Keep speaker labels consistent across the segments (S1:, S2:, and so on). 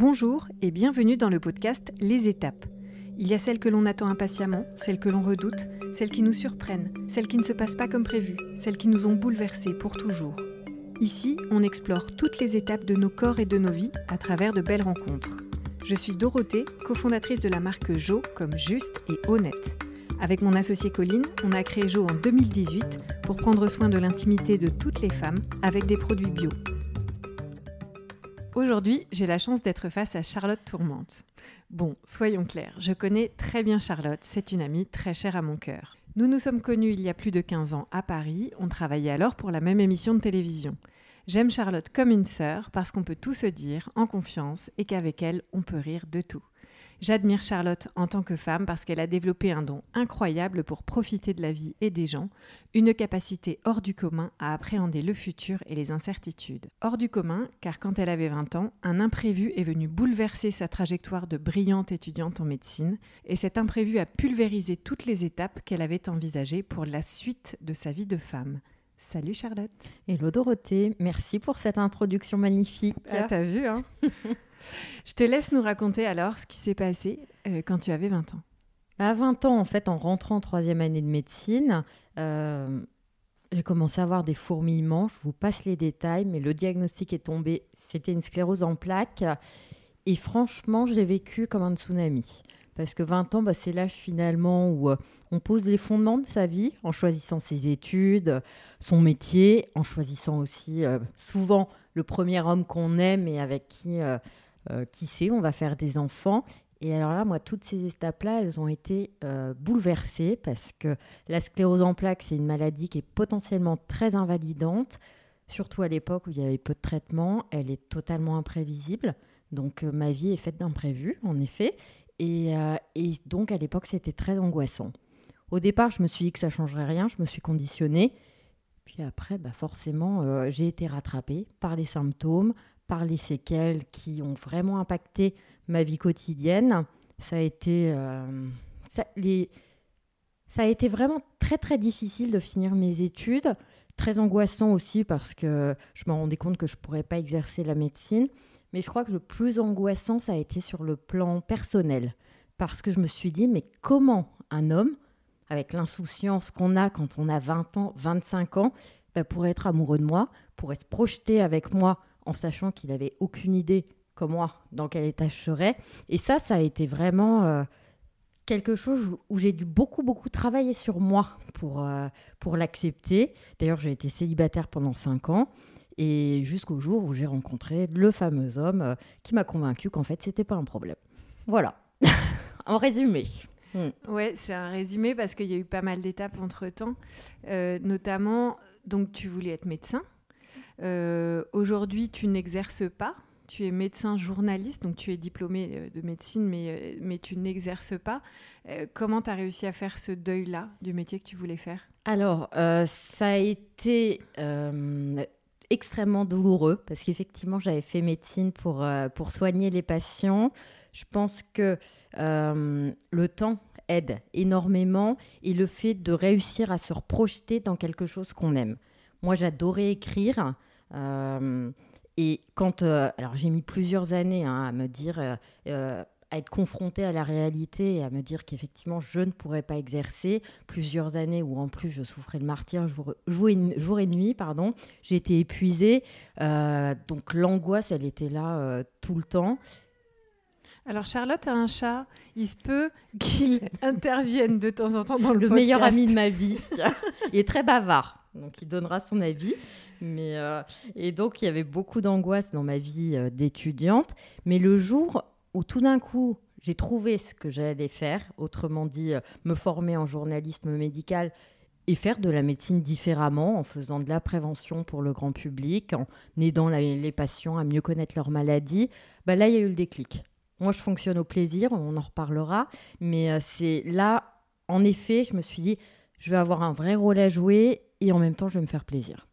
S1: Bonjour et bienvenue dans le podcast Les étapes. Il y a celles que l'on attend impatiemment, celles que l'on redoute, celles qui nous surprennent, celles qui ne se passent pas comme prévu, celles qui nous ont bouleversés pour toujours. Ici, on explore toutes les étapes de nos corps et de nos vies à travers de belles rencontres. Je suis Dorothée, cofondatrice de la marque Jo comme juste et honnête. Avec mon associé Colline, on a créé Jo en 2018 pour prendre soin de l'intimité de toutes les femmes avec des produits bio. Aujourd'hui, j'ai la chance d'être face à Charlotte Tourmente. Bon, soyons clairs, je connais très bien Charlotte, c'est une amie très chère à mon cœur. Nous nous sommes connus il y a plus de 15 ans à Paris, on travaillait alors pour la même émission de télévision. J'aime Charlotte comme une sœur parce qu'on peut tout se dire en confiance et qu'avec elle, on peut rire de tout. J'admire Charlotte en tant que femme parce qu'elle a développé un don incroyable pour profiter de la vie et des gens, une capacité hors du commun à appréhender le futur et les incertitudes. Hors du commun car quand elle avait 20 ans, un imprévu est venu bouleverser sa trajectoire de brillante étudiante en médecine et cet imprévu a pulvérisé toutes les étapes qu'elle avait envisagées pour la suite de sa vie de femme. Salut Charlotte.
S2: Hello Dorothée, merci pour cette introduction magnifique.
S1: Ah, t'as vu, hein Je te laisse nous raconter alors ce qui s'est passé euh, quand tu avais 20 ans.
S2: À 20 ans, en fait, en rentrant en troisième année de médecine, euh, j'ai commencé à avoir des fourmillements. Je vous passe les détails, mais le diagnostic est tombé. C'était une sclérose en plaques. Et franchement, j'ai vécu comme un tsunami. Parce que 20 ans, bah, c'est l'âge finalement où euh, on pose les fondements de sa vie en choisissant ses études, son métier, en choisissant aussi souvent le premier homme qu'on aime et avec qui euh, qui sait, on va faire des enfants. Et alors là, moi, toutes ces étapes-là, elles ont été euh, bouleversées parce que la sclérose en plaques, c'est une maladie qui est potentiellement très invalidante, surtout à l'époque où il y avait peu de traitements. Elle est totalement imprévisible. Donc euh, ma vie est faite d'imprévus, en effet. Et, et donc à l'époque, c'était très angoissant. Au départ, je me suis dit que ça changerait rien, je me suis conditionnée. Puis après, bah forcément, j'ai été rattrapée par les symptômes, par les séquelles qui ont vraiment impacté ma vie quotidienne. Ça a été, euh, ça, ça a été vraiment très très difficile de finir mes études, très angoissant aussi parce que je me rendais compte que je ne pourrais pas exercer la médecine. Mais je crois que le plus angoissant, ça a été sur le plan personnel. Parce que je me suis dit, mais comment un homme, avec l'insouciance qu'on a quand on a 20 ans, 25 ans, bah, pourrait être amoureux de moi, pourrait se projeter avec moi en sachant qu'il n'avait aucune idée, comme moi, dans quel état je serais. Et ça, ça a été vraiment euh, quelque chose où j'ai dû beaucoup, beaucoup travailler sur moi pour, euh, pour l'accepter. D'ailleurs, j'ai été célibataire pendant cinq ans. Et jusqu'au jour où j'ai rencontré le fameux homme euh, qui m'a convaincu qu'en fait, c'était pas un problème. Voilà, en résumé.
S1: Hmm. Ouais, c'est un résumé parce qu'il y a eu pas mal d'étapes entre temps. notamment, donc tu voulais être médecin. Euh, aujourd'hui, tu n'exerces pas. Tu es médecin journaliste, donc tu es diplômé euh, de médecine, mais, euh, mais tu n'exerces pas. comment tu as réussi à faire ce deuil-là du métier que tu voulais faire?
S2: Alors, ça a été extrêmement douloureux parce qu'effectivement, j'avais fait médecine pour, pour soigner les patients. Je pense que le temps aide énormément et le fait de réussir à se reprojeter dans quelque chose qu'on aime. Moi, j'adorais écrire. Euh, et quand. Euh, alors, j'ai mis plusieurs années hein, à me dire. Euh, à être confrontée à la réalité et à me dire qu'effectivement je ne pourrais pas exercer plusieurs années où en plus je souffrais de martyr jour, jour, et, nuit pardon j'ai été épuisée donc l'angoisse elle était là tout le temps
S1: alors Charlotte a un chat, il se peut qu'il intervienne de temps en temps dans le,
S2: le meilleur ami de ma vie. il est très bavard donc il donnera son avis. Mais, euh, et donc il y avait beaucoup d'angoisse dans ma vie euh, d'étudiante. Mais le jour où tout d'un coup j'ai trouvé ce que j'allais faire, autrement dit euh, me former en journalisme médical et faire de la médecine différemment, en faisant de la prévention pour le grand public, en aidant les patients à mieux connaître leur maladie, bah là il y a eu le déclic. Moi je fonctionne au plaisir, on en reparlera, mais c'est là, en effet, je me suis dit, je vais avoir un vrai rôle à jouer et en même temps, je vais me faire plaisir.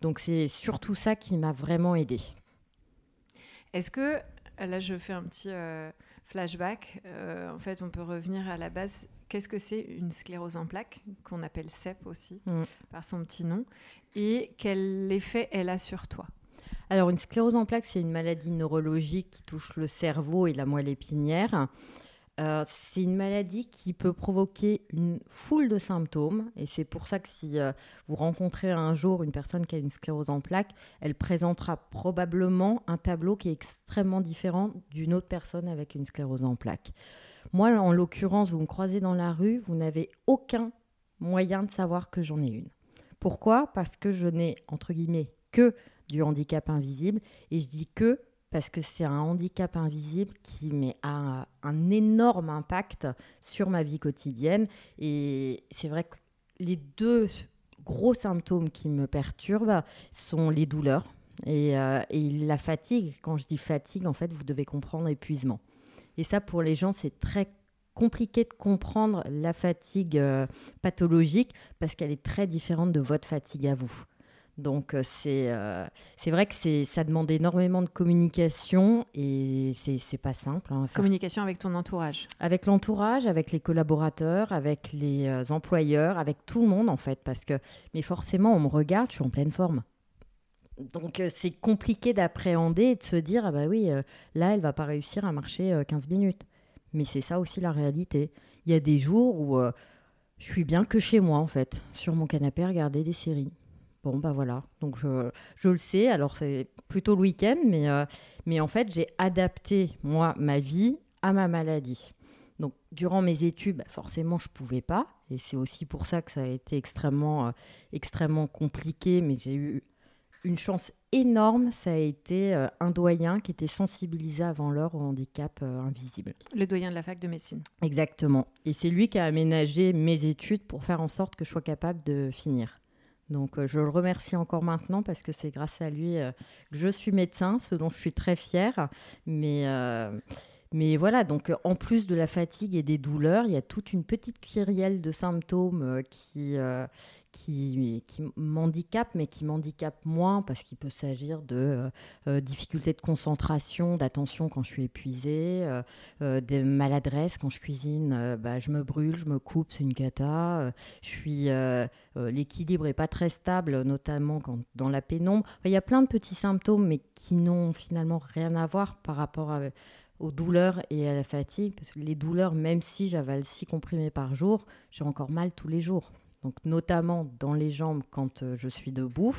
S2: Donc c'est surtout ça qui m'a vraiment aidée.
S1: Est-ce que, là je fais un petit euh, flashback, euh, en fait on peut revenir à la base, qu'est-ce que c'est une sclérose en plaques, qu'on appelle CEP aussi, mm. par son petit nom, et quel effet elle a sur toi?
S2: Alors, une sclérose en plaques, c'est une maladie neurologique qui touche le cerveau et la moelle épinière. Euh, c'est une maladie qui peut provoquer une foule de symptômes et c'est pour ça que si euh, vous rencontrez un jour une personne qui a une sclérose en plaques, elle présentera probablement un tableau qui est extrêmement différent d'une autre personne avec une sclérose en plaques. Moi, en l'occurrence, vous me croisez dans la rue, vous n'avez aucun moyen de savoir que j'en ai une. Pourquoi? Parce que je n'ai, entre guillemets, que du handicap invisible. Et je dis que parce que c'est un handicap invisible qui a un énorme impact sur ma vie quotidienne. Et c'est vrai que les deux gros symptômes qui me perturbent sont les douleurs et, euh, la fatigue. Quand je dis fatigue, en fait, vous devez comprendre épuisement. Et ça, pour les gens, c'est très compliqué de comprendre la fatigue euh, pathologique parce qu'elle est très différente de votre fatigue à vous. Donc euh, euh, c'est vrai que ça demande énormément de communication et c'est pas simple. Hein,
S1: communication avec ton entourage
S2: Avec l'entourage, avec les collaborateurs, avec les euh, employeurs, avec tout le monde en fait. Parce que, mais forcément, on me regarde, je suis en pleine forme. Donc c'est compliqué d'appréhender et de se dire, ah bah oui, là, elle va pas réussir à marcher 15 minutes. Mais c'est ça aussi la réalité. Il y a des jours où je suis bien que chez moi en fait, sur mon canapé, à regarder des séries. Bon, bah voilà. Donc, je, le sais. Alors, c'est plutôt le week-end, mais, euh, mais en fait, j'ai adapté, moi, ma vie à ma maladie. Donc, durant mes études, bah, forcément, je ne pouvais pas. Et c'est aussi pour ça que ça a été extrêmement, euh, extrêmement compliqué. Mais j'ai eu une chance énorme. Ça a été euh, un doyen qui était sensibilisé avant l'heure au handicap invisible.
S1: Le doyen de la fac de médecine.
S2: Exactement. Et c'est lui qui a aménagé mes études pour faire en sorte que je sois capable de finir. Donc euh, je le remercie encore maintenant parce que c'est grâce à lui euh, que je suis médecin, ce dont je suis très fière. Mais, euh, mais voilà, donc en plus de la fatigue et des douleurs, il y a toute une petite kyrielle de symptômes qui, qui, qui m'handicapent, mais qui m'handicapent moins parce qu'il peut s'agir de euh, euh, difficultés de concentration, d'attention quand je suis épuisée, euh, des maladresses quand je cuisine, bah, je me brûle, je me coupe, c'est une cata. l'équilibre est pas très stable, notamment quand dans la pénombre. il y a plein de petits symptômes, mais qui n'ont finalement rien à voir par rapport aux douleurs et à la fatigue, parce que les douleurs, même si j'avale 6 comprimés par jour, j'ai encore mal tous les jours donc notamment dans les jambes quand euh, je suis debout.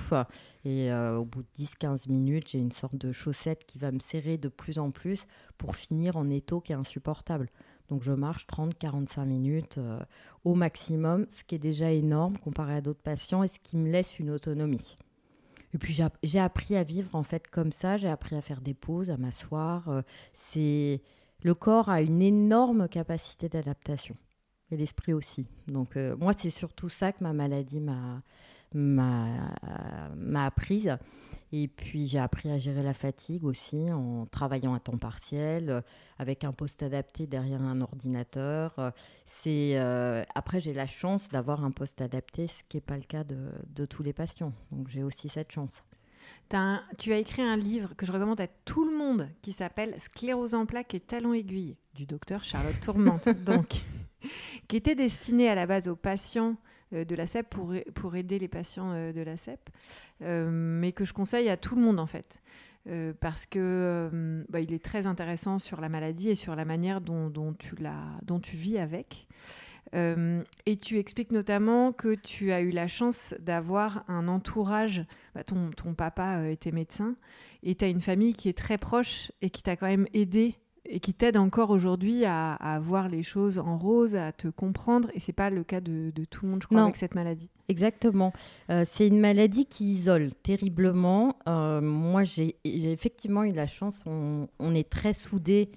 S2: Et euh, au bout de 10-15 minutes, j'ai une sorte de chaussette qui va me serrer de plus en plus pour finir en étau qui est insupportable. Donc je marche 30-45 minutes euh, au maximum, ce qui est déjà énorme comparé à d'autres patients et ce qui me laisse une autonomie. Et puis j'ai appris à vivre en fait comme ça, j'ai appris à faire des pauses, à m'asseoir. c'est le corps a une énorme capacité d'adaptation et l'esprit aussi. Donc euh, moi, c'est surtout ça que ma maladie m'a m'a apprise. Et puis j'ai appris à gérer la fatigue aussi en travaillant à temps partiel, euh, avec un poste adapté derrière un ordinateur. C'est euh, après j'ai la chance d'avoir un poste adapté, ce qui n'est pas le cas de, de tous les patients. Donc j'ai aussi cette chance.
S1: tu as écrit un livre que je recommande à tout le monde qui s'appelle Sclérose en plaques et talons aiguilles du docteur Charlotte Tourmente. Donc qui était destiné à la base aux patients euh, de la CEP pour, pour aider les patients euh, de la CEP, euh, mais que je conseille à tout le monde en fait. parce que bah, il est très intéressant sur la maladie et sur la manière dont, tu, dont tu vis avec. et tu expliques notamment que tu as eu la chance d'avoir un entourage, bah, ton, ton, papa était médecin, et tu as une famille qui est très proche et qui t'a quand même aidé et qui t'aide encore aujourd'hui à, voir les choses en rose, à te comprendre. Et c'est pas le cas de, tout le monde, je crois, avec cette maladie.
S2: Exactement. Euh, c'est une maladie qui isole terriblement. Euh, moi, j'ai effectivement eu la chance. On, on est très soudés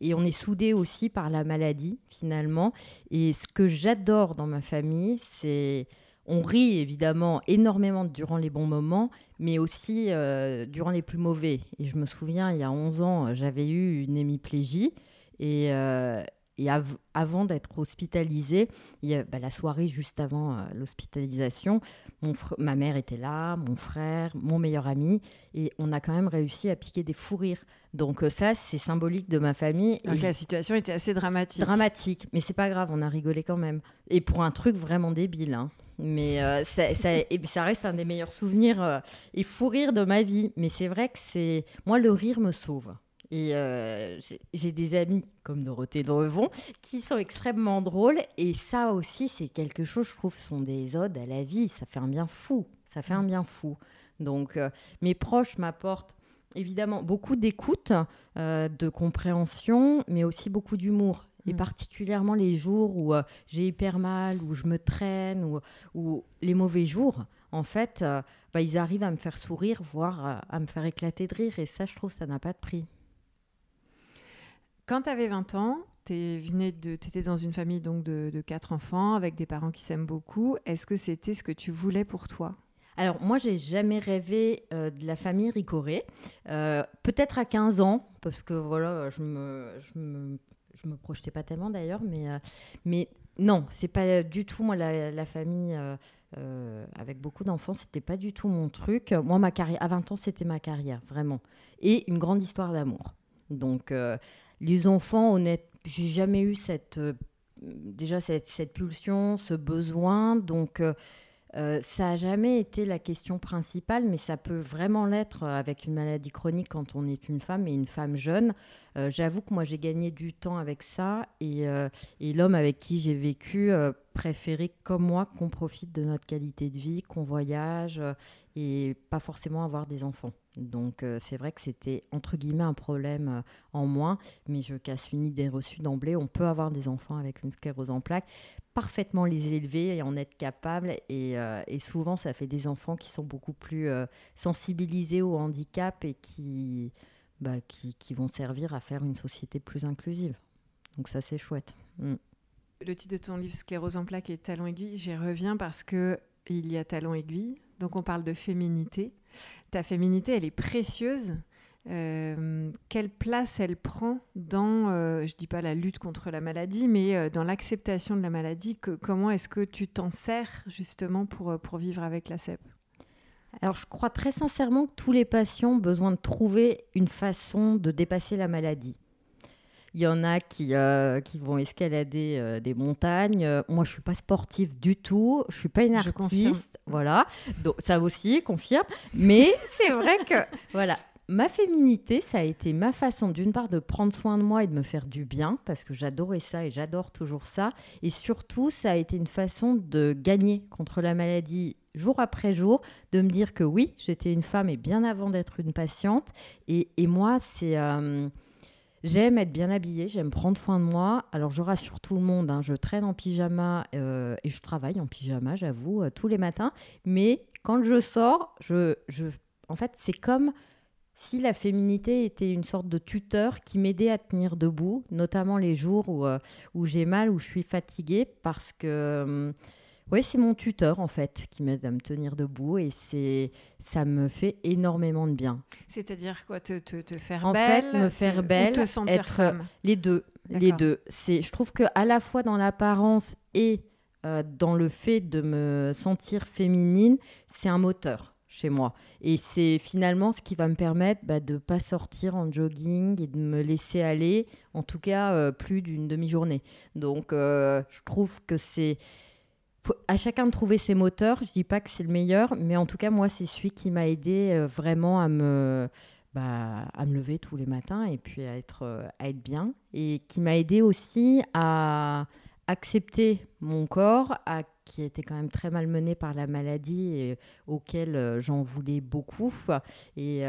S2: et on est soudés aussi par la maladie finalement. Et ce que j'adore dans ma famille, c'est on rit évidemment énormément durant les bons moments, mais aussi euh, durant les plus mauvais. Et je me souviens, il y a 11 ans, j'avais eu une hémiplégie et, euh, et avant d'être hospitalisée, il y a, bah, la soirée juste avant euh, l'hospitalisation, ma mère était là, mon frère, mon meilleur ami, et on a quand même réussi à piquer des fous rires. Donc ça, c'est symbolique de ma famille.
S1: Donc la situation était assez dramatique.
S2: Dramatique, mais c'est pas grave, on a rigolé quand même. Et pour un truc vraiment débile. Hein. Mais euh, ça, ça, reste un des meilleurs souvenirs et fou rire de ma vie. Mais c'est vrai que c'est... Moi, le rire me sauve. Et euh, j'ai des amis comme Dorothée Drevon qui sont extrêmement drôles. Et ça aussi, c'est quelque chose, je trouve, sont des odes à la vie. Ça fait un bien fou. Ça fait un bien fou. Donc, euh, mes proches m'apportent évidemment beaucoup d'écoute, euh, de compréhension, mais aussi beaucoup d'humour. Et mm. particulièrement les jours où j'ai hyper mal, où je me traîne, ou, ou les mauvais jours en fait, bah, ils arrivent à me faire sourire, voire à me faire éclater de rire. Et ça, je trouve, ça n'a pas de prix.
S1: Quand tu avais 20 ans, tu étais dans une famille donc de, quatre enfants avec des parents qui s'aiment beaucoup. Est-ce que c'était ce que tu voulais pour toi?
S2: Alors moi, j'ai jamais rêvé euh, de la famille Ricoré. Euh, peut-être à 15 ans, parce que voilà, je me, je me, je me projetais pas tellement d'ailleurs, mais, euh, mais non, c'est pas du tout moi la, famille avec beaucoup d'enfants, c'était pas du tout mon truc. Moi, ma carrière, à 20 ans, c'était ma carrière, vraiment. Et une grande histoire d'amour. Donc, les enfants, honnêtement, j'ai jamais eu cette, euh, déjà cette, cette, pulsion, ce besoin. Donc, euh, euh, ça n'a jamais été la question principale, mais ça peut vraiment l'être avec une maladie chronique quand on est une femme et une femme jeune. J'avoue que moi, j'ai gagné du temps avec ça et, et l'homme avec qui j'ai vécu préférait, comme moi, qu'on profite de notre qualité de vie, qu'on voyage et pas forcément avoir des enfants. Donc euh, c'est vrai que c'était entre guillemets un problème euh, en moins, mais je casse une idée reçue d'emblée. On peut avoir des enfants avec une sclérose en plaques, parfaitement les élever et en être capable. Et, euh, et souvent, ça fait des enfants qui sont beaucoup plus sensibilisés au handicap et qui, bah, qui, qui, vont servir à faire une société plus inclusive. Donc ça, c'est chouette. Mm.
S1: Le titre de ton livre Sclérose en plaques et Talon aiguille, j'y reviens parce que il y a Talon aiguille, donc on parle de féminité ta féminité, elle est précieuse. Euh, quelle place elle prend dans, euh, je dis pas la lutte contre la maladie, mais euh, dans l'acceptation de la maladie Comment est-ce que tu t'en sers justement pour, pour vivre avec la CEP
S2: alors, je crois très sincèrement que tous les patients ont besoin de trouver une façon de dépasser la maladie. Il y en a qui, euh, qui vont escalader euh, des montagnes. Euh, moi, je suis pas sportive du tout. Je suis pas une artiste. Voilà. Donc, ça aussi, confirme. Mais c'est vrai que, voilà. Ma féminité, ça a été ma façon, d'une part, de prendre soin de moi et de me faire du bien, parce que j'adorais ça et j'adore toujours ça. Et surtout, ça a été une façon de gagner contre la maladie jour après jour, de me dire que oui, j'étais une femme et bien avant d'être une patiente. Et, moi, c'est J'aime être bien habillée, j'aime prendre soin de moi. Alors je rassure tout le monde, hein, je traîne en pyjama euh, et je travaille en pyjama, j'avoue, euh, tous les matins. Mais quand je sors, je, je... en fait, c'est comme si la féminité était une sorte de tuteur qui m'aidait à tenir debout, notamment les jours où, euh, où j'ai mal, où je suis fatiguée, parce que hum, oui, c'est mon tuteur en fait qui m'aide à me tenir debout et c'est ça me fait énormément de bien.
S1: C'est-à-dire quoi te, te, te, faire
S2: en
S1: belle
S2: En fait, me faire belle, te sentir être femme? les deux, les deux. C'est, je trouve que à la fois dans l'apparence et euh, dans le fait de me sentir féminine, c'est un moteur chez moi. Et c'est finalement ce qui va me permettre bah, de ne pas sortir en jogging et de me laisser aller, en tout cas euh, plus d'une demi-journée. Donc euh, je trouve que c'est à chacun de trouver ses moteurs. Je dis pas que c'est le meilleur, mais en tout cas, moi, c'est celui qui m'a aidé euh, vraiment à me, bah, à me lever tous les matins et puis à être, à être bien. Et qui m'a aidé aussi à accepter mon corps, qui était quand même très malmené par la maladie et auquel euh, j'en voulais beaucoup. Et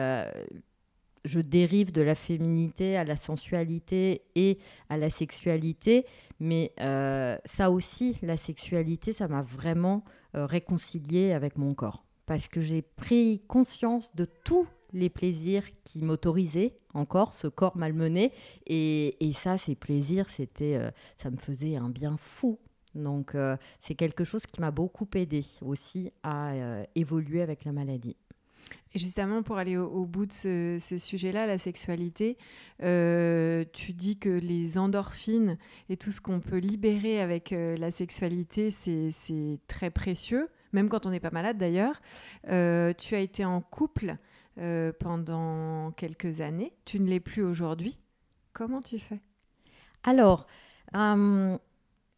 S2: je dérive de la féminité à la sensualité et à la sexualité, mais euh, ça aussi, la sexualité, ça m'a vraiment euh, réconciliée avec mon corps, parce que j'ai pris conscience de tous les plaisirs qui m'autorisaient encore ce corps malmené, et, et ça, ces plaisirs, c'était, euh, ça me faisait un bien fou. Donc c'est quelque chose qui m'a beaucoup aidé aussi à évoluer avec la maladie.
S1: Et justement, pour aller au, bout de ce, sujet-là, la sexualité, euh, tu dis que les endorphines et tout ce qu'on peut libérer avec euh, la sexualité, c'est très précieux, même quand on n'est pas malade d'ailleurs. Euh, tu as été en couple pendant quelques années, tu ne l'es plus aujourd'hui. Comment tu fais?
S2: Alors,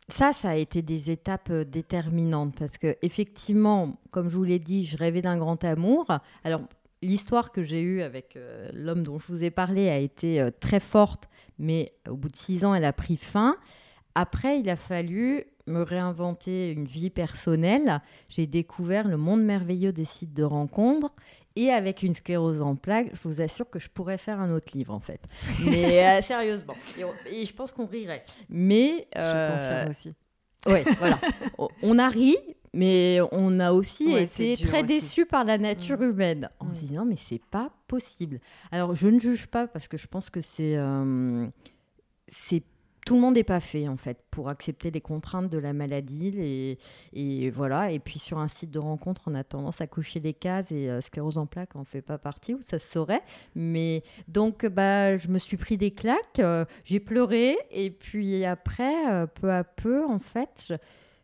S2: ça, ça a été des étapes euh, déterminantes parce que effectivement, comme je vous l'ai dit, je rêvais d'un grand amour. Alors, l'histoire que j'ai eue avec euh, l'homme dont je vous ai parlé a été euh, très forte, mais au bout de six ans, elle a pris fin. Après, il a fallu me réinventer une vie personnelle. J'ai découvert le monde merveilleux des sites de rencontres et avec une sclérose en plaques, je vous assure que je pourrais faire un autre livre en fait. Mais euh, sérieusement, et, je pense qu'on rirait. Mais
S1: euh... je aussi.
S2: Oui, voilà. on a ri, mais on a aussi été très déçus par la nature mm. humaine en mm. se disant mais c'est pas possible. Alors je ne juge pas parce que je pense que c'est euh, c'est tout le monde n'est pas fait en fait pour accepter les contraintes de la maladie et, voilà et puis sur un site de rencontre on a tendance à cocher les cases et euh, sclérose en plaques en fait pas partie où ça se saurait mais donc bah je me suis pris des claques euh, j'ai pleuré et puis après euh, peu à peu en fait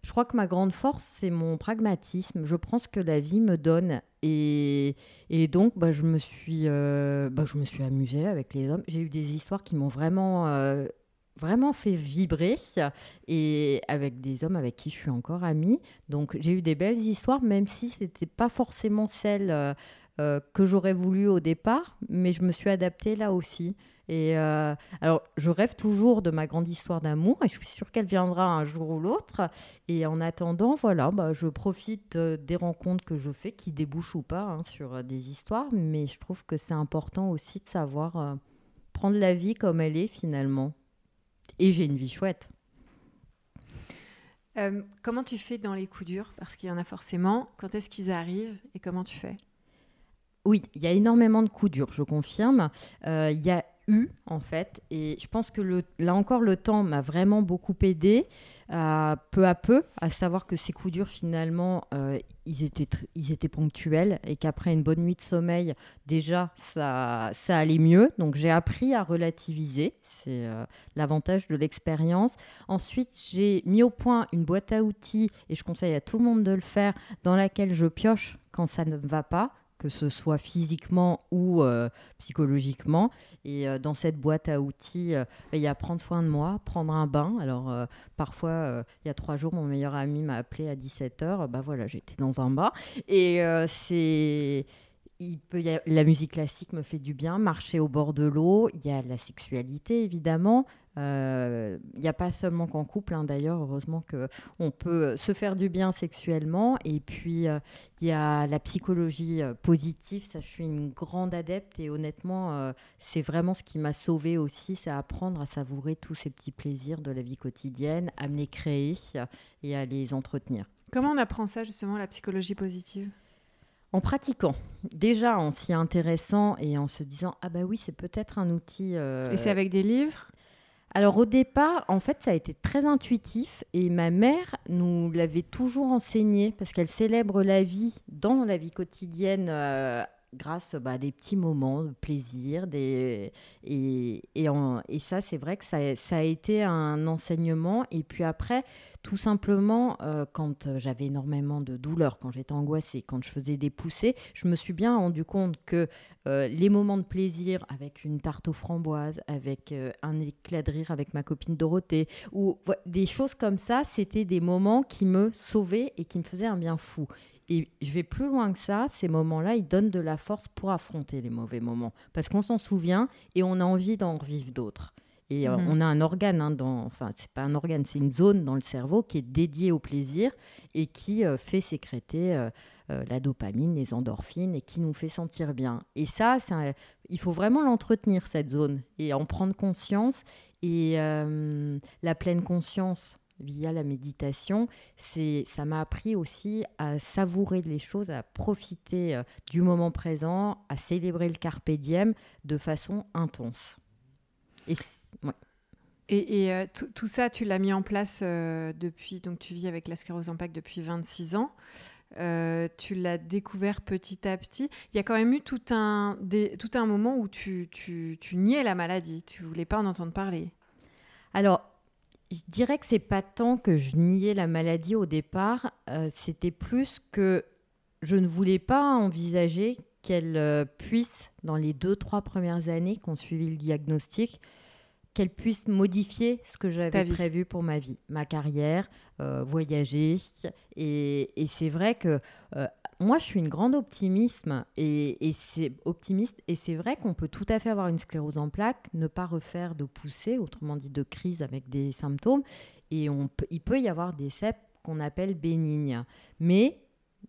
S2: je, crois que ma grande force, c'est mon pragmatisme. Je prends ce que la vie me donne. Et, et donc, bah, je, me suis, bah, je me suis amusée avec les hommes. J'ai eu des histoires qui m'ont vraiment vraiment fait vibrer et avec des hommes avec qui je suis encore amie. Donc j'ai eu des belles histoires, même si ce n'était pas forcément celle euh, euh, que j'aurais voulu au départ, mais je me suis adaptée là aussi. Et euh, alors, je rêve toujours de ma grande histoire d'amour et je suis sûre qu'elle viendra un jour ou l'autre. Et en attendant, voilà, bah, je profite des rencontres que je fais, qui débouchent ou pas hein, sur des histoires. Mais je trouve que c'est important aussi de savoir prendre la vie comme elle est finalement. Et j'ai une vie chouette.
S1: Euh, comment tu fais dans les coups durs? Parce qu'il y en a forcément. Quand est-ce qu'ils arrivent et comment tu fais?
S2: Oui, il y a énormément de coups durs, je confirme. Euh, il y a en fait. Et je pense que là encore, le temps m'a vraiment beaucoup aidé, euh, peu à peu, à savoir que ces coups durs, finalement, euh, ils, étaient ils étaient ponctuels et qu'après une bonne nuit de sommeil, déjà, ça, ça allait mieux. Donc j'ai appris à relativiser. C'est euh, l'avantage de l'expérience. Ensuite, j'ai mis au point une boîte à outils, et je conseille à tout le monde de le faire, dans laquelle je pioche quand ça ne va pas que ce soit physiquement ou euh, psychologiquement. Et euh, dans cette boîte à outils, euh, il y a prendre soin de moi, prendre un bain. Alors parfois, il y a trois jours, mon meilleur ami m'a appelé à 17h. Bah voilà, j'étais dans un bain. Et c'est il peut la musique classique me fait du bien, marcher au bord de l'eau, il y a la sexualité évidemment. Euh, il n'y a pas seulement qu'en couple, hein, d'ailleurs, heureusement qu'on peut se faire du bien sexuellement. Et puis, euh, il y a la psychologie euh, positive, ça je suis une grande adepte et honnêtement, c'est vraiment ce qui m'a sauvée aussi, c'est apprendre à savourer tous ces petits plaisirs de la vie quotidienne, à me les créer et à les entretenir.
S1: Comment on apprend ça justement, la psychologie positive?
S2: En pratiquant, déjà en s'y intéressant et en se disant ah bah oui c'est peut-être un outil.
S1: Euh, et c'est avec des livres?
S2: Alors au départ, en fait, ça a été très intuitif et ma mère nous l'avait toujours enseigné parce qu'elle célèbre la vie dans la vie quotidienne euh, grâce bah, à des petits moments de plaisir. Des... Et, et, ça, c'est vrai que ça, ça, a été un enseignement. Et puis après, tout simplement, euh, quand euh, j'avais énormément de douleurs, quand j'étais angoissée, quand je faisais des poussées, je me suis bien rendu compte que euh, les moments de plaisir avec une tarte aux framboises, avec un éclat de rire avec ma copine Dorothée, ou des choses comme ça, c'était des moments qui me sauvaient et qui me faisaient un bien fou. Et je vais plus loin que ça, ces moments-là, ils donnent de la force pour affronter les mauvais moments. Parce qu'on s'en souvient et on a envie d'en revivre d'autres. Et euh, mhm. on a un organe, hein, dans, enfin, c'est pas un organe, c'est une zone dans le cerveau qui est dédiée au plaisir et qui euh, fait sécréter euh, la dopamine, les endorphines et qui nous fait sentir bien. Et ça, il faut vraiment l'entretenir, cette zone, et en prendre conscience. Et la pleine conscience, via la méditation, c'est ça m'a appris aussi à savourer les choses, à profiter euh, du moment présent, à célébrer le carpe diem de façon intense.
S1: Et, et, euh, tout ça, tu l'as mis en place euh, depuis, donc tu vis avec la sclérose en plaques depuis 26 ans. euh, tu l'as découvert petit à petit. Il y a quand même eu tout un, tout un moment où tu, tu, tu niais la maladie, tu voulais pas en entendre parler.
S2: Alors, je dirais que c'est pas tant que je niais la maladie au départ, euh, c'était plus que je ne voulais pas envisager qu'elle euh, puisse, dans les deux, trois premières années qu'on suivi le diagnostic, qu'elle puisse modifier ce que j'avais prévu pour ma vie, ma carrière, euh, voyager. Et, c'est vrai que euh, moi, je suis une grande optimisme et, c'est optimiste. Et c'est vrai qu'on peut tout à fait avoir une sclérose en plaques, ne pas refaire de poussée, autrement dit de crise avec des symptômes. Et on il peut y avoir des CEP qu'on appelle bénignes. Mais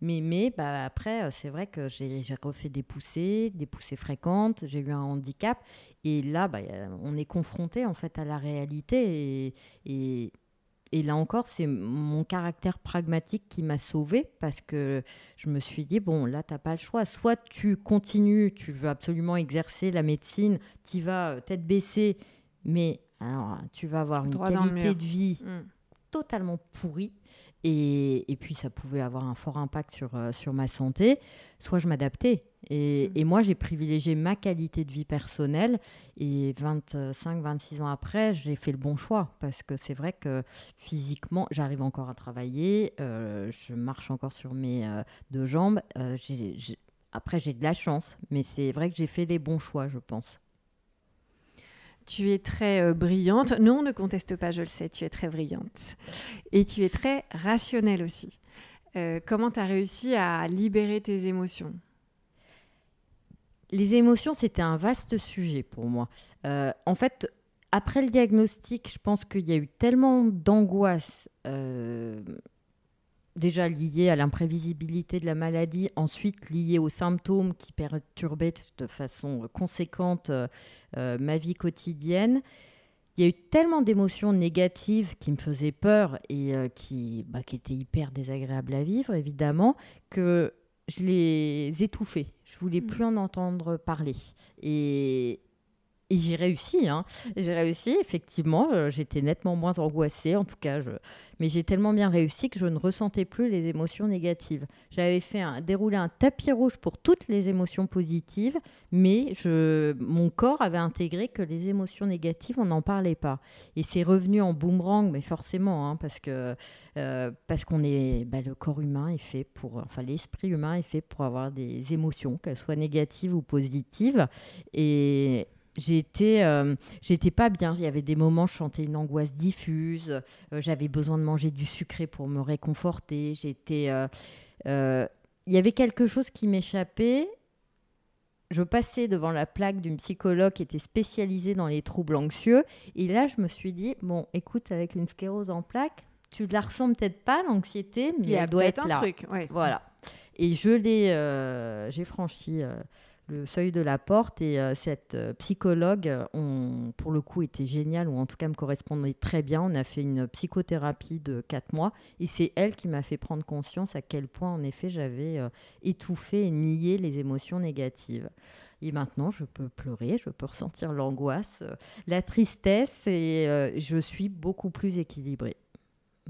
S2: mais, mais bah, après, euh, c'est vrai que j'ai refait des poussées, des poussées fréquentes, j'ai eu un handicap. Et là, bah, on est confronté en fait à la réalité. Et, et, et là encore, c'est mon caractère pragmatique qui m'a sauvée parce que je me suis dit, bon, là, tu n'as pas le choix. Soit tu continues, tu veux absolument exercer la médecine, tu vas euh, tête baissée, mais alors, tu vas avoir une qualité de vie mmh. totalement pourrie. Et, puis, ça pouvait avoir un fort impact sur, euh, sur ma santé. Soit je m'adaptais. Et, mmh. moi, j'ai privilégié ma qualité de vie personnelle. Et 25, 26 ans après, j'ai fait le bon choix. Parce que c'est vrai que physiquement, j'arrive encore à travailler. Euh, je marche encore sur mes euh, deux jambes. après, j'ai de la chance. Mais c'est vrai que j'ai fait les bons choix, je pense.
S1: Tu es très euh, brillante. Non, on ne conteste pas, je le sais, tu es très brillante. Et tu es très rationnelle aussi. Euh, comment tu as réussi à libérer tes émotions?
S2: Les émotions, c'était un vaste sujet pour moi. Euh, en fait, après le diagnostic, je pense qu'il y a eu tellement d'angoisse déjà lié à l'imprévisibilité de la maladie, ensuite lié aux symptômes qui perturbaient de façon conséquente euh, euh, ma vie quotidienne. Il y a eu tellement d'émotions négatives qui me faisaient peur et euh, qui, bah, qui étaient hyper désagréables à vivre, évidemment, que je les étouffais. Je voulais mmh. plus en entendre parler. Et, et j'ai réussi, hein. J'ai réussi, effectivement. Euh, j'étais nettement moins angoissée, en tout cas. Mais j'ai tellement bien réussi que je ne ressentais plus les émotions négatives. J'avais fait un, déroulé un tapis rouge pour toutes les émotions positives, mais mon corps avait intégré que les émotions négatives, on n'en parlait pas. Et c'est revenu en boomerang, mais forcément, hein, parce que euh, qu'on est, bah, le corps humain est fait pour, enfin l'esprit humain est fait pour avoir des émotions, qu'elles soient négatives ou positives. Et J'étais, euh, j'étais pas bien. Il y avait des moments, je sentais une angoisse diffuse. Euh, j'avais besoin de manger du sucré pour me réconforter. J'étais, euh, il y avait quelque chose qui m'échappait. Je passais devant la plaque d'une psychologue qui était spécialisée dans les troubles anxieux. Et là, je me suis dit, bon, écoute, avec une sclérose en plaque, tu la ressens peut-être pas, l'anxiété, mais elle doit être un là. Truc, Voilà. Et je l'ai, j'ai franchi le seuil de la porte et euh, cette euh, psychologue, on, pour le coup, était géniale ou en tout cas me correspondait très bien. On a fait une psychothérapie de quatre mois et c'est elle qui m'a fait prendre conscience à quel point, en effet, j'avais euh, étouffé et nié les émotions négatives. Et maintenant, je peux pleurer, je peux ressentir l'angoisse, la tristesse et je suis beaucoup plus équilibrée.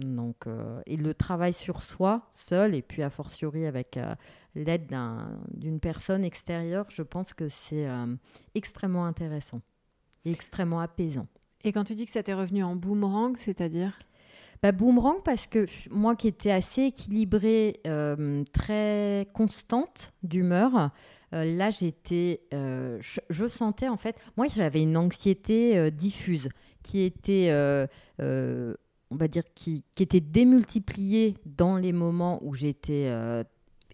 S2: Donc, euh, et le travail sur soi, seul, et puis a fortiori avec euh, l'aide d'une personne extérieure, je pense que c'est euh, extrêmement intéressant et extrêmement apaisant.
S1: Et quand tu dis que ça t'est revenu en boomerang, c'est-à-dire?
S2: Bah, Boomerang parce que moi qui étais assez équilibrée, très constante d'humeur, là j'étais, je, je, sentais en fait, moi j'avais une anxiété diffuse qui était on va dire, qui, était démultiplié dans les moments où j'étais euh,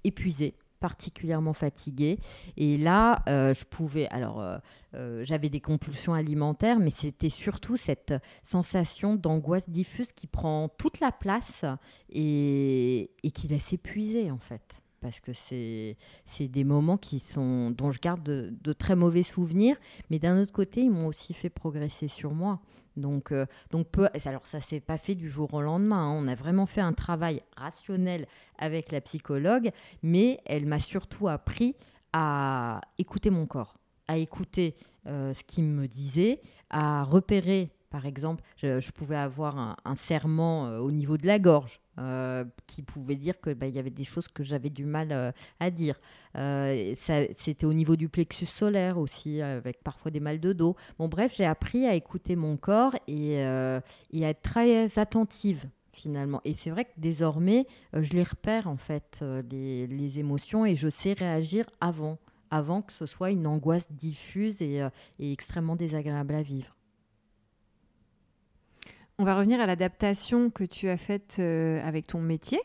S2: épuisée particulièrement fatiguée. Et là euh, je pouvais alors euh, j'avais des compulsions alimentaires mais c'était surtout cette sensation d'angoisse diffuse qui prend toute la place et, qui laisse épuiser en fait. Parce que c'est des moments qui sont dont je garde de, de très mauvais souvenirs mais d'un autre côté ils m'ont aussi fait progresser sur moi donc, euh, donc peu, alors ça s'est pas fait du jour au lendemain. Hein. On a vraiment fait un travail rationnel avec la psychologue, mais elle m'a surtout appris à écouter mon corps, à écouter euh, ce qu'il me disait, à repérer par exemple, je, pouvais avoir un, serment euh, au niveau de la gorge. Qui pouvait dire qu'il bah, y avait des choses que j'avais du mal à dire. C'était au niveau du plexus solaire aussi, avec parfois des mal de dos. Bon, bref, j'ai appris à écouter mon corps et, et à être très attentive finalement. Et c'est vrai que désormais, euh, je les repère en fait, euh, les, émotions, et je sais réagir avant, avant que ce soit une angoisse diffuse et, euh, extrêmement désagréable à vivre.
S1: On va revenir à l'adaptation que tu as faite avec ton métier.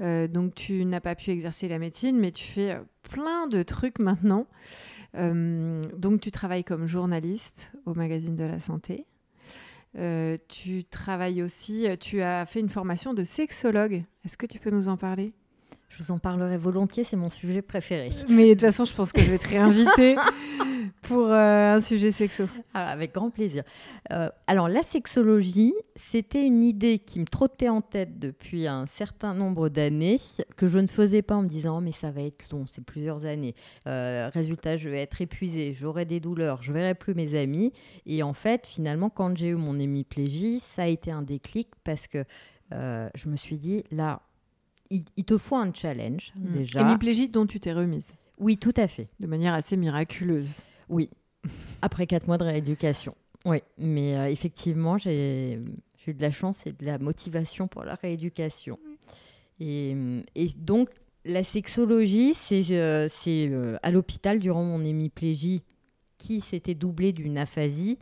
S1: donc tu n'as pas pu exercer la médecine, mais tu fais plein de trucs maintenant. donc tu travailles comme journaliste au magazine de la santé. Euh, tu travailles aussi, tu as fait une formation de sexologue. Est-ce que tu peux nous en parler?
S2: Je vous en parlerai volontiers, c'est mon sujet préféré.
S1: Mais de toute façon, je pense que je vais te réinviter pour euh, un sujet sexo.
S2: Ah, avec grand plaisir. Euh, alors, la sexologie, c'était une idée qui me trottait en tête depuis un certain nombre d'années, que je ne faisais pas en me disant, oh, mais ça va être long, c'est plusieurs années. Euh, résultat, je vais être épuisée, j'aurai des douleurs, je verrai plus mes amis. Et en fait, finalement, quand j'ai eu mon hémiplégie, ça a été un déclic parce que je me suis dit, là, il, te faut un challenge mmh. déjà.
S1: Hémiplégie dont tu t'es remise.
S2: Oui, tout à fait.
S1: De manière assez miraculeuse.
S2: Oui. Après quatre mois de rééducation. Oui, mais euh, effectivement, j'ai eu de la chance et de la motivation pour la rééducation. Et, donc, la sexologie, c'est euh, euh, à l'hôpital durant mon hémiplégie qui s'était doublée d'une aphasie.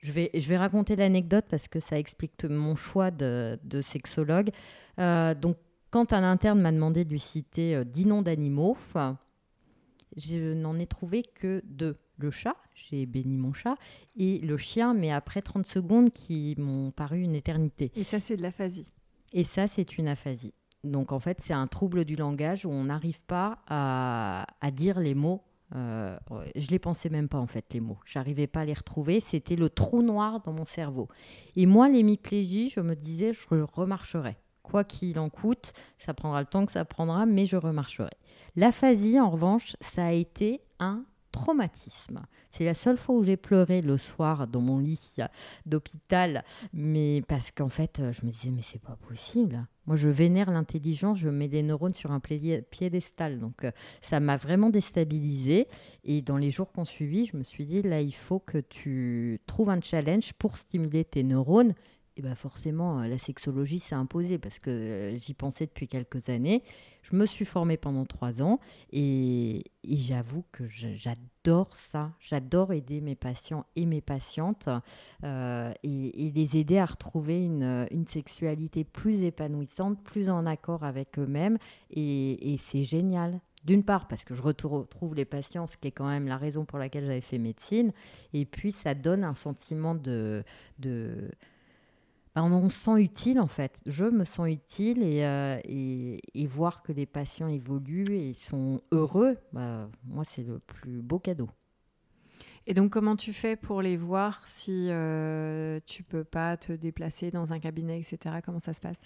S2: Je vais, je vais raconter l'anecdote parce que ça explique mon choix de, de sexologue. donc, quand un interne m'a demandé de lui citer euh, dix noms d'animaux, je n'en ai trouvé que deux. Le chat, j'ai béni mon chat, et le chien, mais après 30 secondes qui m'ont paru une éternité.
S1: Et ça, c'est de l'aphasie.
S2: Et ça, c'est une aphasie. Donc en fait, c'est un trouble du langage où on n'arrive pas à, dire les mots. Euh, je les pensais même pas en fait les mots. J'arrivais pas à les retrouver. C'était le trou noir dans mon cerveau. Et moi, l'hémiplégie, je me disais, je remarcherai quoi qu'il en coûte, ça prendra le temps que ça prendra, mais je remarcherai. L'aphasie, en revanche, ça a été un traumatisme. C'est la seule fois où j'ai pleuré le soir dans mon lit d'hôpital, mais parce qu'en fait, je me disais, mais c'est pas possible. Moi, je vénère l'intelligence, je mets des neurones sur un piédestal. Donc, euh, ça m'a vraiment déstabilisée. Et dans les jours qu'on suivi, je me suis dit, là, il faut que tu trouves un challenge pour stimuler tes neurones et ben forcément, euh, la sexologie s'est imposée parce que euh, j'y pensais depuis quelques années. Je me suis formée pendant trois ans et, j'avoue que j'adore ça. J'adore aider mes patients et mes patientes euh, et, les aider à retrouver une, sexualité plus épanouissante, plus en accord avec eux-mêmes. Et, c'est génial. D'une part, parce que je retrouve les patients, ce qui est quand même la raison pour laquelle j'avais fait médecine. Et puis, ça donne un sentiment de, on se sent utile en fait. Je me sens utile euh, et, et, voir que les patients évoluent et sont heureux, bah, moi c'est le plus beau cadeau.
S1: Et donc comment tu fais pour les voir si euh, tu peux pas te déplacer dans un cabinet, etc. Comment ça se passe?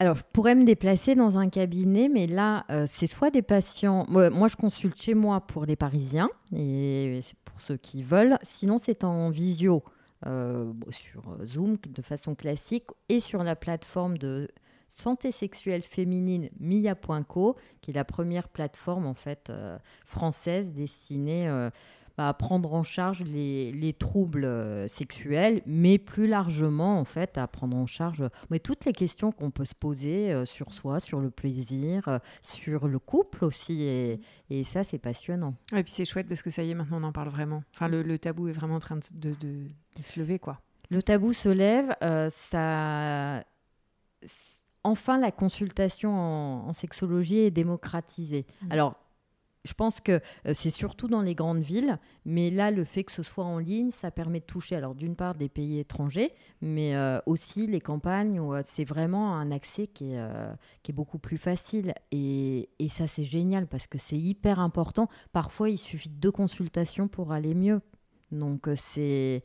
S2: Alors, je pourrais me déplacer dans un cabinet, mais là, euh, c'est soit des patients. Moi, je consulte chez moi pour les Parisiens et pour ceux qui veulent. Sinon, c'est en visio. Euh, sur Zoom de façon classique et sur la plateforme de santé sexuelle féminine Mia.co, qui est la première plateforme en fait euh, française destinée euh, bah, à prendre en charge les, troubles sexuels, mais plus largement en fait à prendre en charge mais toutes les questions qu'on peut se poser sur soi, sur le plaisir, sur le couple aussi, et, et ça c'est passionnant.
S1: Et puis c'est chouette parce que ça y est, maintenant on en parle vraiment. Enfin le, tabou est vraiment en train de se lever, quoi.
S2: Le tabou se lève, euh, ça... Enfin, la consultation en, sexologie est démocratisée. Mmh. Alors, je pense que euh, c'est surtout dans les grandes villes, mais là, le fait que ce soit en ligne, ça permet de toucher, alors d'une part, des pays étrangers, mais euh, aussi les campagnes où c'est vraiment un accès qui est, qui est beaucoup plus facile. Et, et ça, c'est génial parce que c'est hyper important. Parfois, il suffit de deux consultations pour aller mieux. Donc, c'est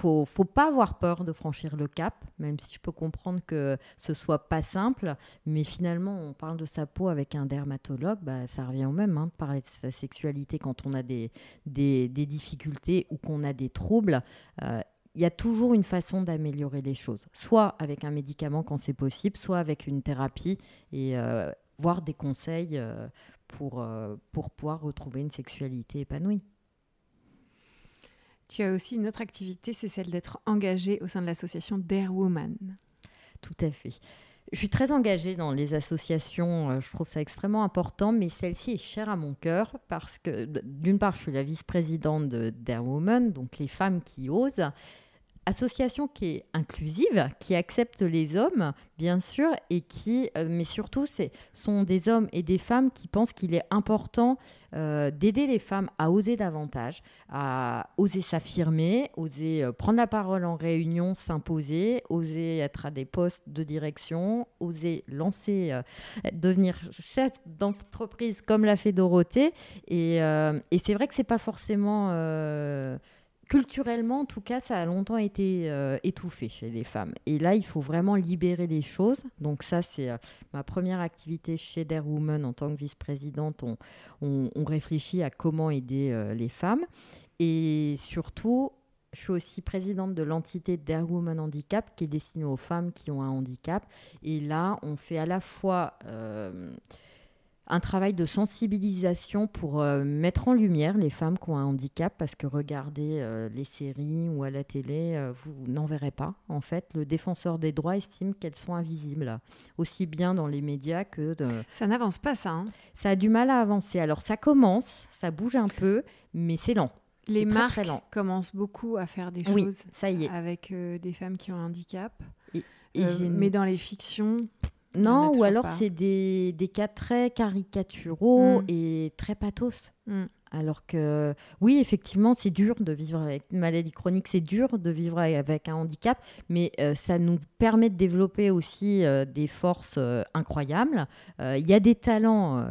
S2: faut, faut pas avoir peur de franchir le cap, même si je peux comprendre que ce soit pas simple. Mais finalement, on parle de sa peau avec un dermatologue, bah, ça revient au même, hein, de parler de sa sexualité quand on a des, difficultés ou qu'on a des troubles. Euh, il y a toujours une façon d'améliorer les choses, soit avec un médicament quand c'est possible, soit avec une thérapie et euh, voire des conseils euh, pour, pour pouvoir retrouver une sexualité épanouie.
S1: Tu as aussi une autre activité, c'est celle d'être engagée au sein de l'association Dare Woman.
S2: Tout à fait. Je suis très engagée dans les associations, euh, je trouve ça extrêmement important, mais celle-ci est chère à mon cœur parce que d'une part, je suis la vice-présidente de Dare Woman, donc les femmes qui osent, association qui est inclusive, qui accepte les hommes, bien sûr, et qui, euh, mais surtout, ce sont des hommes et des femmes qui pensent qu'il est important euh, d'aider les femmes à oser davantage, à oser s'affirmer, oser euh, prendre la parole en réunion, s'imposer, oser être à des postes de direction, oser lancer, devenir chef d'entreprise comme l'a fait Dorothée. Et, et c'est vrai que c'est pas forcément culturellement, en tout cas, ça a longtemps été euh, étouffé chez les femmes. Et là, il faut vraiment libérer les choses. Donc ça, c'est euh, ma première activité chez Dare Woman en tant que vice-présidente. On, réfléchit à comment aider euh, les femmes. Et surtout, je suis aussi présidente de l'entité Dare Woman Handicap qui est destinée aux femmes qui ont un handicap. Et là, on fait à la fois un travail de sensibilisation pour euh, mettre en lumière les femmes qui ont un handicap, parce que regardez euh, les séries ou à la télé, euh, vous n'en verrez pas. En fait, le défenseur des droits estime qu'elles sont invisibles, aussi bien dans les médias que... De...
S1: Ça n'avance pas, ça. Hein.
S2: ça a du mal à avancer. Alors ça commence, ça bouge un peu, mais c'est lent.
S1: Les marques commencent beaucoup à faire des choses
S2: ça y est.
S1: avec des femmes qui ont un handicap. mais dans les fictions,
S2: non, ou alors c'est des, des, cas très caricaturaux mm. et très pathos. Mm. Alors que oui, effectivement, c'est dur de vivre avec une maladie chronique, c'est dur de vivre avec un handicap, mais euh, ça nous permet de développer aussi euh, des forces euh, incroyables. Il y a des talents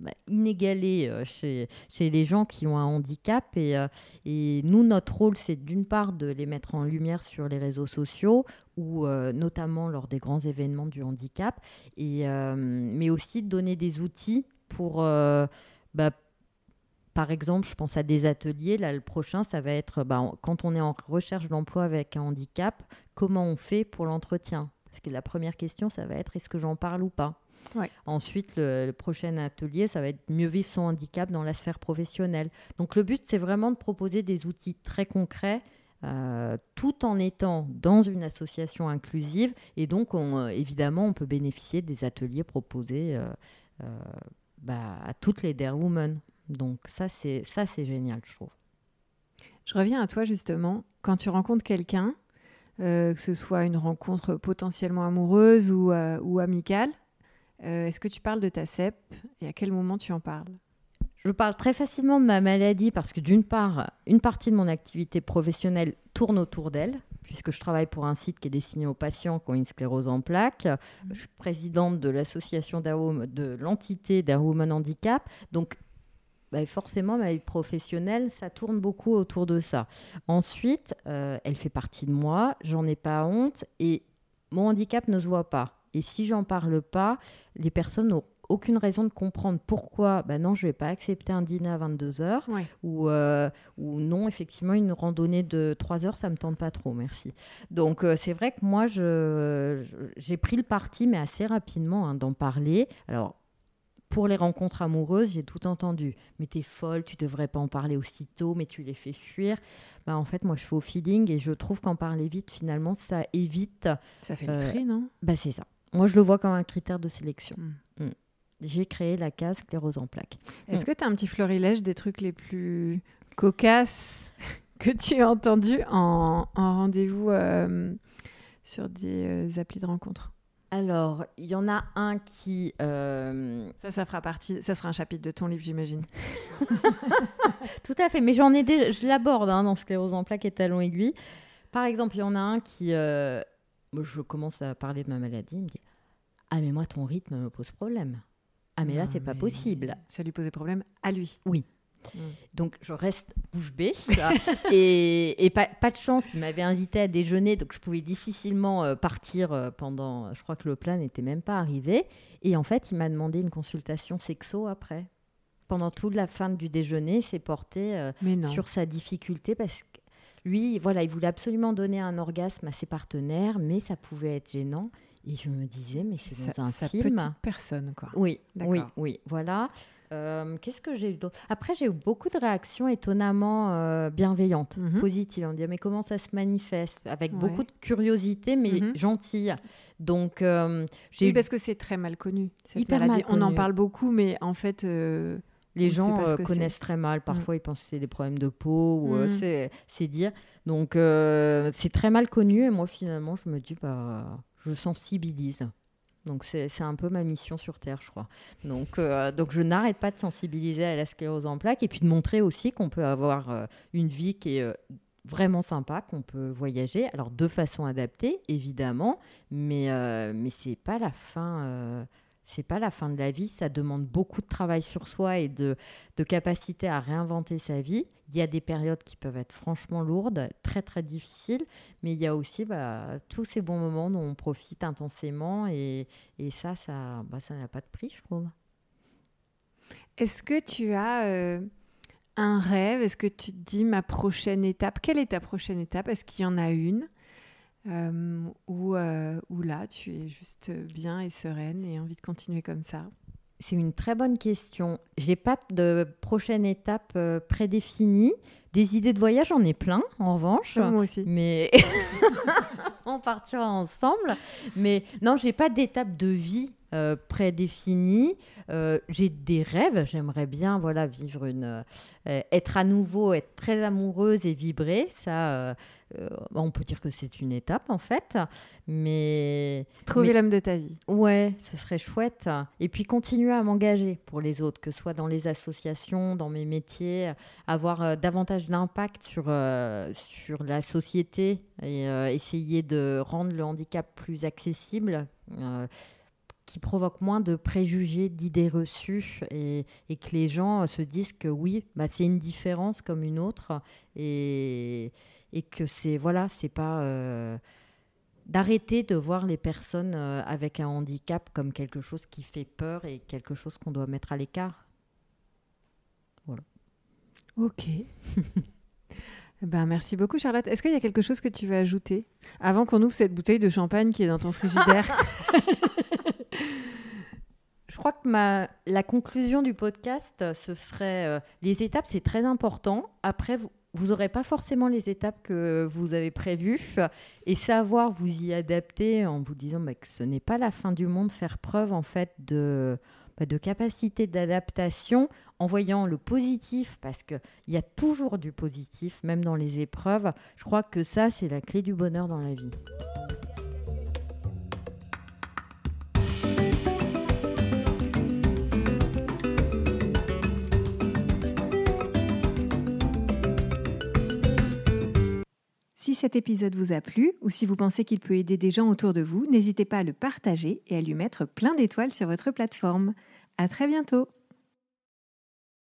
S2: bah, inégalés chez, les gens qui ont un handicap et, et nous, notre rôle, c'est d'une part de les mettre en lumière sur les réseaux sociaux ou notamment lors des grands événements du handicap, et, mais aussi de donner des outils pour... Bah, par exemple, je pense à des ateliers. Là, le prochain, ça va être bah, quand on est en recherche d'emploi avec un handicap, comment on fait pour l'entretien? Parce que la première question, ça va être est-ce que j'en parle ou pas? Ensuite, le, prochain atelier, ça va être mieux vivre son handicap dans la sphère professionnelle. Donc, le but, c'est vraiment de proposer des outils très concrets. Euh, tout en étant dans une association inclusive et donc on, évidemment on peut bénéficier des ateliers proposés euh, euh, bah, à toutes les Dare Women. Donc ça, c'est ça, c'est génial, je trouve.
S1: Je reviens à toi justement. Quand tu rencontres quelqu'un, euh, que ce soit une rencontre potentiellement amoureuse ou, euh, ou amicale, euh, est-ce que tu parles de ta CEP et à quel moment tu en parles?
S2: Je parle très facilement de ma maladie parce que d'une part, une partie de mon activité professionnelle tourne autour d'elle, puisque je travaille pour un site qui est destiné aux patients qui ont une sclérose en plaques. Mmh. Je suis présidente de l'association de l'entité d'Air Handicap. Donc bah, forcément, ma vie professionnelle, ça tourne beaucoup autour de ça. Ensuite, euh, elle fait partie de moi, j'en ai pas honte et mon handicap ne se voit pas. Et si j'en parle pas, les personnes n'ont aucune raison de comprendre pourquoi, bah non, je vais pas accepter un dîner à 22 heures ou, euh, ou non, effectivement, une randonnée de 3 heures, ça me tente pas trop, merci. Donc, euh, c'est vrai que moi, j'ai pris le parti, mais assez rapidement, hein, d'en parler. Alors, pour les rencontres amoureuses, j'ai tout entendu. Mais t'es folle, tu devrais pas en parler aussitôt, mais tu les fais fuir. Bah, en fait, moi, je fais au feeling et je trouve qu'en parler vite, finalement, ça évite.
S1: Ça fait le euh, tri, non?
S2: bah, C'est ça. Moi, je le vois comme un critère de sélection. Hmm. Hmm. J'ai créé la case roses en plaques.
S1: Est-ce hmm. que tu as un petit florilège des trucs les plus cocasses que tu as entendus en, rendez-vous euh, sur des euh, applis de rencontre?
S2: Alors, il y en a un qui. Euh,
S1: ça, ça fera partie. Ça sera un chapitre de ton livre, j'imagine.
S2: Tout à fait. Mais j'en ai déjà. Je l'aborde hein, dans Sclérose en plaques et talons aiguilles. Par exemple, il y en a un qui. Euh, je commence à parler de ma maladie. Il me dit Ah, mais moi, ton rythme me pose problème. Ah, mais là, c'est pas possible.
S1: Ça lui posait problème à lui.
S2: Oui. Mm. Donc je reste bouche bée. et, pas, de chance, il m'avait invité à déjeuner, donc je pouvais difficilement euh, partir euh, pendant. Je crois que le plat n'était même pas arrivé. Et en fait, il m'a demandé une consultation sexo après. Pendant toute la fin du déjeuner, c'est porté euh, sur sa difficulté parce que lui, voilà, il voulait absolument donner un orgasme à ses partenaires, mais ça pouvait être gênant. Et je me disais, mais c'est dans un
S1: sa
S2: film.
S1: petite personne, quoi.
S2: Oui, oui, oui, voilà. Euh, Qu'est-ce que j'ai eu d'autre? Après, j'ai eu beaucoup de réactions étonnamment euh, bienveillantes,
S1: Mhm.
S2: positives. On dit mais comment ça se manifeste? Avec
S1: Ouais.
S2: beaucoup de curiosité, mais
S1: Mhm.
S2: gentille. Donc, euh, j'ai
S1: Oui,
S2: eu
S1: parce que c'est très mal connu.
S2: Hyper
S1: maladie.
S2: mal
S1: On en
S2: connu.
S1: parle beaucoup, mais en fait,
S2: Les gens connaissent très mal. Parfois, ils pensent que c'est des problèmes de peau ou
S1: Mm.
S2: c'est dire. Donc, c'est très mal connu. Et moi, finalement, je me dis, bah, je sensibilise. Donc, c'est un peu ma mission sur Terre, je crois. Donc, euh, donc je n'arrête pas de sensibiliser à la sclérose en plaques et puis de montrer aussi qu'on peut avoir euh, une vie qui est euh, vraiment sympa, qu'on peut voyager. Alors, de façon adaptée, évidemment, mais, mais c'est pas la fin. C'est pas la fin de la vie, ça demande beaucoup de travail sur soi et de, de capacité à réinventer sa vie. Il y a des périodes qui peuvent être franchement lourdes, très très difficiles, mais il y a aussi bah, tous ces bons moments dont on profite intensément et, et ça, ça bah, ça n'a pas de prix, je trouve.
S1: est-ce que tu as euh, un rêve? Est-ce que tu te dis ma prochaine étape Quelle est ta prochaine étape? Est-ce qu'il y en a une? Ou, euh, ou là, tu es juste bien et sereine et envie de continuer comme ça
S2: C'est une très bonne question. J'ai pas de prochaine étape euh, prédéfinie. Des idées de voyage, j'en ai plein, en revanche.
S1: Moi aussi.
S2: mais on partira ensemble. Mais non, j'ai pas d'étape de vie euh, prédéfinie. Euh, j'ai des rêves. J'aimerais bien, voilà, vivre une, euh, être à nouveau, être très amoureuse et vibrer. Ça, euh, on peut dire que c'est une étape en fait. Mais
S1: Trouver
S2: Mais-
S1: l'homme de ta vie.
S2: Ouais, ce serait chouette. Et puis continuer à m'engager pour les autres, que ce soit dans les associations, dans mes métiers, avoir davantage d'impact sur, sur la société et essayer de rendre le handicap plus accessible. Qui provoque moins de préjugés, d'idées reçues et, et que les gens euh, se disent que oui, bah, c'est une différence comme une autre et, et que c'est voilà, c'est pas euh, d'arrêter de voir les personnes euh, avec un handicap comme quelque chose qui fait peur et quelque chose qu'on doit mettre à l'écart.
S1: Ok. ben, merci beaucoup, Charlotte. Est-ce qu'il y a quelque chose que tu veux ajouter avant qu'on ouvre cette bouteille de champagne qui est dans ton frigidaire?
S2: crois que ma, la conclusion du podcast, euh, ce serait euh, les étapes, c'est très important. Après, vous- n'aurez pas forcément les étapes que vous avez prévues et savoir vous y adapter en vous disant bah, que ce n'est pas la fin du monde, faire preuve en fait de, bah, de capacité d'adaptation en voyant le positif parce qu'il y a toujours du positif, même dans les épreuves. Je crois que ça, c'est la clé du bonheur dans la vie.
S1: Si cet épisode vous a plu ou si vous pensez qu'il peut aider des gens autour de vous, n'hésitez pas à le partager et à lui mettre plein d'étoiles sur votre plateforme. À très bientôt!